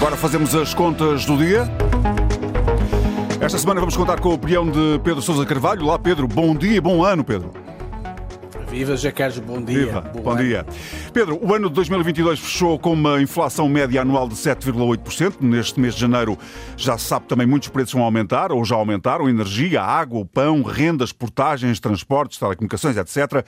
Agora fazemos as contas do dia. Esta semana vamos contar com a opinião de Pedro Sousa Carvalho. Lá, Pedro, bom dia bom ano, Pedro. Viva, Carlos, bom dia. Viva, bom, bom dia. Pedro, o ano de 2022 fechou com uma inflação média anual de 7,8%. Neste mês de janeiro já se sabe também muitos preços vão aumentar ou já aumentaram: energia, água, pão, rendas, portagens, transportes, telecomunicações, etc.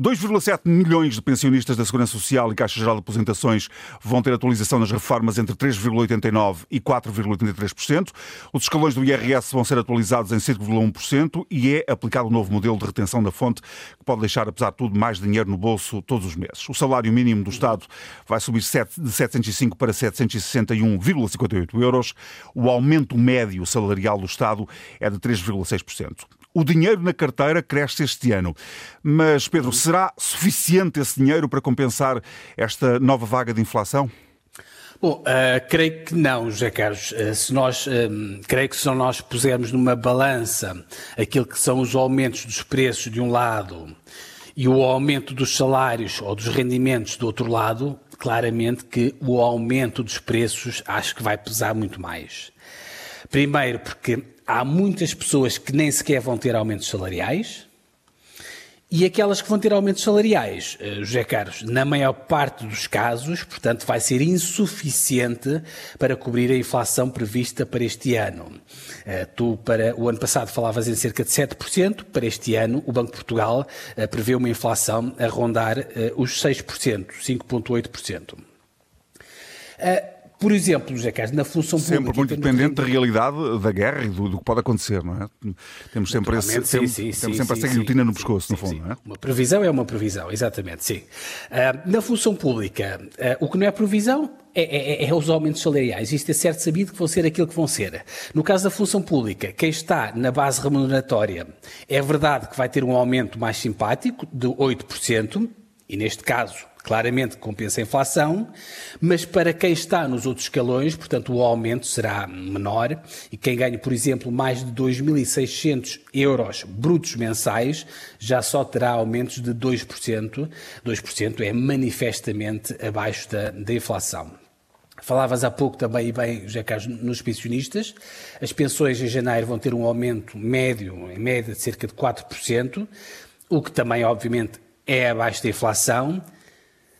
2,7 milhões de pensionistas da Segurança Social e Caixa Geral de Aposentações vão ter atualização nas reformas entre 3,89% e 4,83%. Os escalões do IRS vão ser atualizados em 5,1% e é aplicado o um novo modelo de retenção da fonte que pode deixar, apesar de tudo, mais dinheiro no bolso todos os meses. O salário mínimo do Estado vai subir de 705 para 761,58 euros. O aumento médio salarial do Estado é de 3,6%. O dinheiro na carteira cresce este ano. Mas, Pedro, será suficiente esse dinheiro para compensar esta nova vaga de inflação? Bom, uh, creio que não, José Carlos. Uh, se nós, uh, creio que se nós pusermos numa balança aquilo que são os aumentos dos preços de um lado e o aumento dos salários ou dos rendimentos do outro lado, claramente que o aumento dos preços acho que vai pesar muito mais. Primeiro, porque há muitas pessoas que nem sequer vão ter aumentos salariais. E aquelas que vão ter aumentos salariais, uh, José Carlos, na maior parte dos casos, portanto, vai ser insuficiente para cobrir a inflação prevista para este ano. Uh, tu, para o ano passado, falavas em cerca de 7%, para este ano, o Banco de Portugal uh, prevê uma inflação a rondar os 6%, 5,8%. Por exemplo, José Carlos, na função sempre pública... Sempre muito dependente da realidade da guerra e do, do, que pode acontecer, não é? Temos sempre, esse, sim, temos, sim, temos sempre sim, essa guilhotina no pescoço, no fundo, não é? Uma previsão é uma previsão, exatamente, sim. Uh, na função pública, uh, o que não é previsão é, é, é, os aumentos salariais. Isto é certo sabido que vão ser aquilo que vão ser. No caso da função pública, quem está na base remuneratória, é verdade que vai ter um aumento mais simpático, de 8%, e neste caso claramente compensa a inflação, mas para quem está nos outros escalões, portanto, o aumento será menor e quem ganha, por exemplo, mais de 2.600 euros brutos mensais já só terá aumentos de 2%. 2% é manifestamente abaixo da, da inflação. Falavas há pouco também, e bem, José Carlos, nos pensionistas. As pensões em janeiro vão ter um aumento médio, em média, de cerca de 4%, o que também, obviamente, é abaixo da inflação.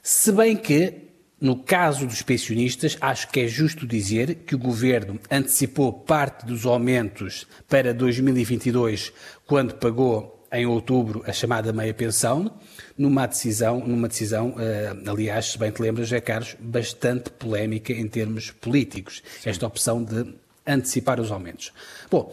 Se bem que, no caso dos pensionistas, acho que é justo dizer que o governo antecipou parte dos aumentos para 2022, quando pagou em outubro a chamada meia pensão, numa decisão, numa decisão, uh, aliás, se bem te lembras, José Carlos, bastante polémica em termos políticos, Sim. esta opção de antecipar os aumentos. Bom,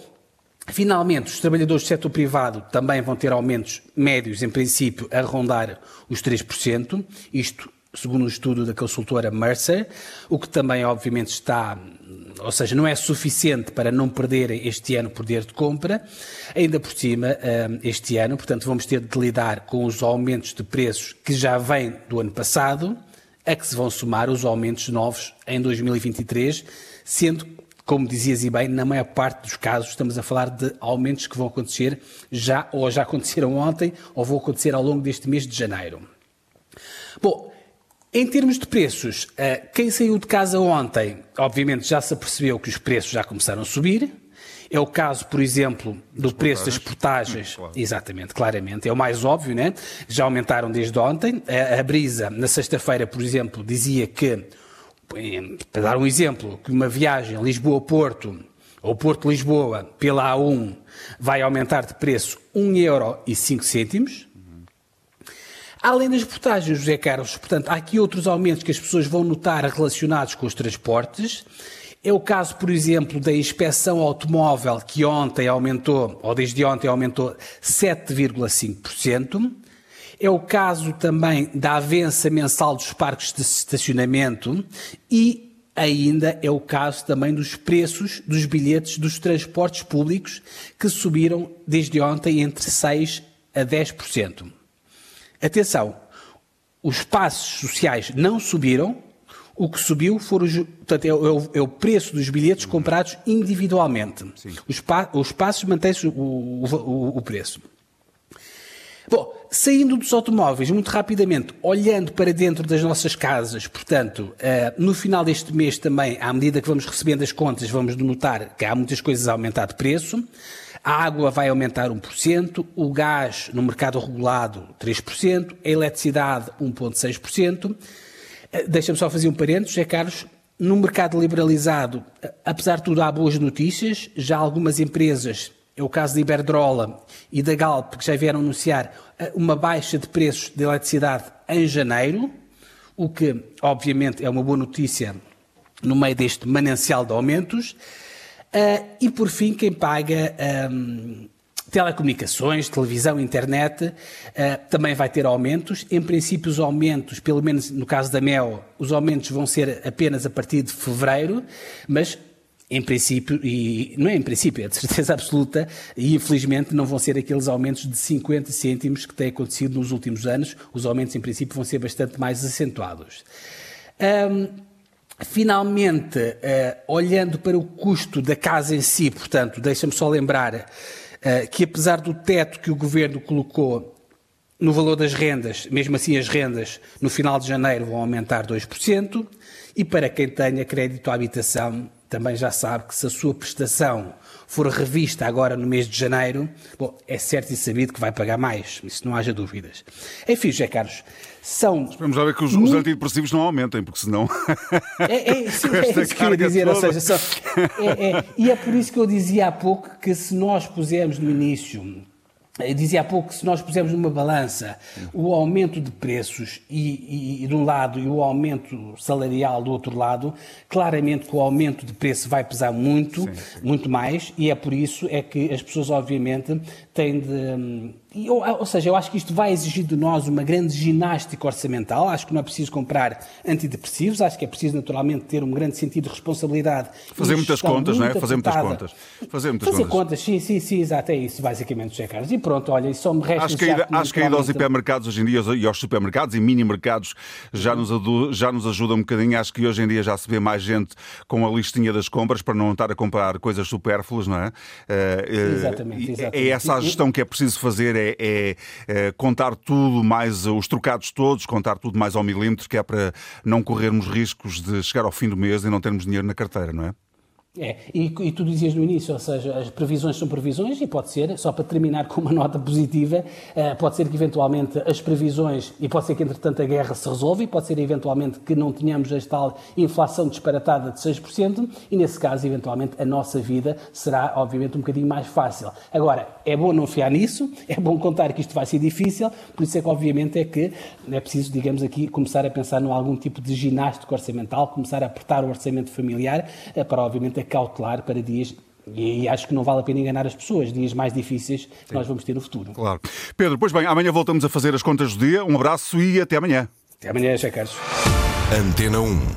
Finalmente, os trabalhadores do setor privado também vão ter aumentos médios, em princípio, a rondar os 3%, isto segundo um estudo da consultora Mercer, o que também, obviamente, está, ou seja, não é suficiente para não perderem este ano poder de compra. Ainda por cima, eh, este ano, portanto, vamos ter de lidar com os aumentos de preços que já vêm do ano passado, a que se vão somar os aumentos novos em 2023, sendo como dizias e bem, na maior parte dos casos estamos a falar de aumentos que vão acontecer já, ou já aconteceram ontem, ou vão acontecer ao longo deste mês de janeiro. Bom, em termos de preços, eh, quem saiu de casa ontem, obviamente já se apercebeu que os preços já começaram a subir. É o caso, por exemplo, do preço das portagens. Claro. Exatamente, claramente. É o mais óbvio, né? Já aumentaram desde ontem. A Brisa, na sexta-feira, por exemplo, dizia que para dar um exemplo, que uma viagem Lisboa-Porto ou Porto-Lisboa pela A1 vai aumentar de preço 1 euro e 5 cêntimos. Além das portagens, José Carlos, portanto, há aqui outros aumentos que as pessoas vão notar relacionados com os transportes. É o caso, por exemplo, da inspeção automóvel, que ontem aumentou, ou desde ontem aumentou 7,5%. É o caso também da avença mensal dos parques de estacionamento e ainda é o caso também dos preços dos bilhetes dos transportes públicos que subiram desde ontem entre 6 a 10%. Atenção, os passos sociais não subiram, o que subiu foram os, portanto, é, o, é o preço dos bilhetes comprados individualmente. Os, pa, os passos mantêm-se o, o, o preço. Bom, saindo dos automóveis, muito rapidamente, olhando para dentro das nossas casas, portanto, uh, no final deste mês também, à medida que vamos recebendo as contas, vamos notar que há muitas coisas a aumentar de preço. A água vai aumentar 1%, o gás no mercado regulado 3%, a eletricidade 1,6%. Uh, Deixa-me só fazer um parênteses, é Carlos, no mercado liberalizado, apesar de tudo, há boas notícias. Já algumas empresas é o caso da Iberdrola e da Galp, que já vieram anunciar eh, uma baixa de preços de eletricidade em janeiro, o que, obviamente, é uma boa notícia no meio deste manancial de aumentos. Uh, e, por fim, quem paga um, telecomunicações, televisão, internet, uh, também vai ter aumentos. Em princípio, os aumentos, pelo menos no caso da MEL, os aumentos vão ser apenas a partir de fevereiro, mas em princípio, e não é em princípio, é de certeza absoluta, e infelizmente não vão ser aqueles aumentos de 50 cêntimos que têm acontecido nos últimos anos. Os aumentos, em princípio, vão ser bastante mais acentuados. Um, finalmente, uh, olhando para o custo da casa em si, portanto, deixa-me só lembrar uh, que apesar do teto que o Governo colocou no valor das rendas, mesmo assim as rendas no final de janeiro vão aumentar 2%, e para quem tenha crédito à habitação, também já sabe que se a sua prestação for revista agora no mês de janeiro, bom, é certo e sabido que vai pagar mais, isso não haja dúvidas. Enfim, José Carlos, são. Esperamos já ver que os, muito... os antidepressivos não aumentem, porque senão. É, é, sim, é isso que eu ia dizer, toda. ou seja, só... é, é, e é por isso que eu dizia há pouco que se nós pusermos no início eu dizia há pouco que se nós pusermos numa balança o aumento de preços e, e, de um lado e o aumento salarial do outro lado, claramente que o aumento de preço vai pesar muito, sim, sim. muito mais, e é por isso é que as pessoas obviamente têm de hum, ou, seja, eu acho que isto vai exigir de nós uma grande ginástica orçamental. Acho que não é preciso comprar antidepressivos, acho que é preciso naturalmente ter um grande sentido de responsabilidade. Fazer muitas contas, não é? Fazer muitas contas. Fazer muitas Fazer contas. contas, sim, sim, sim, exato, é isso, basicamente, José Carlos. E pronto, olha, só me resta. Acho que, a, acho que aos hipermercados hoje em dia e aos supermercados e mini-mercados já nos, já nos ajuda um bocadinho. Acho que hoje em dia já se vê mais gente com a listinha das compras para não estar a comprar coisas supérfluas, não é? Eh, exatamente, exatamente. É essa a gestão que é preciso fazer é, é, é, contar tudo mais os trocados todos, contar tudo mais ao milímetro, que é para não corrermos riscos de chegar ao fim do mês e não termos dinheiro na carteira, não é? É, e, e, tu dizias no início, ou seja, as previsões são previsões e pode ser, só para terminar com uma nota positiva, uh, pode ser que eventualmente as previsões, e pode ser que entretanto a guerra se resolva, e pode ser eventualmente que não tenhamos esta tal inflação disparatada de 6%, e nesse caso, eventualmente, a nossa vida será, obviamente, um bocadinho mais fácil. Agora, é bom não fiar nisso, é bom contar que isto vai ser difícil, por isso é que, obviamente, é que é preciso, digamos aqui, começar a pensar em algum tipo de ginástico orçamental, começar a apertar o orçamento familiar, uh, para, obviamente, é cautelar para dias e acho que não vale a pena enganar as pessoas, dias mais difíceis que nós vamos ter no futuro. Claro. Pedro, pois bem, amanhã voltamos a fazer as contas do dia. Um abraço e até amanhã. Até amanhã, José Carlos. Antena 1.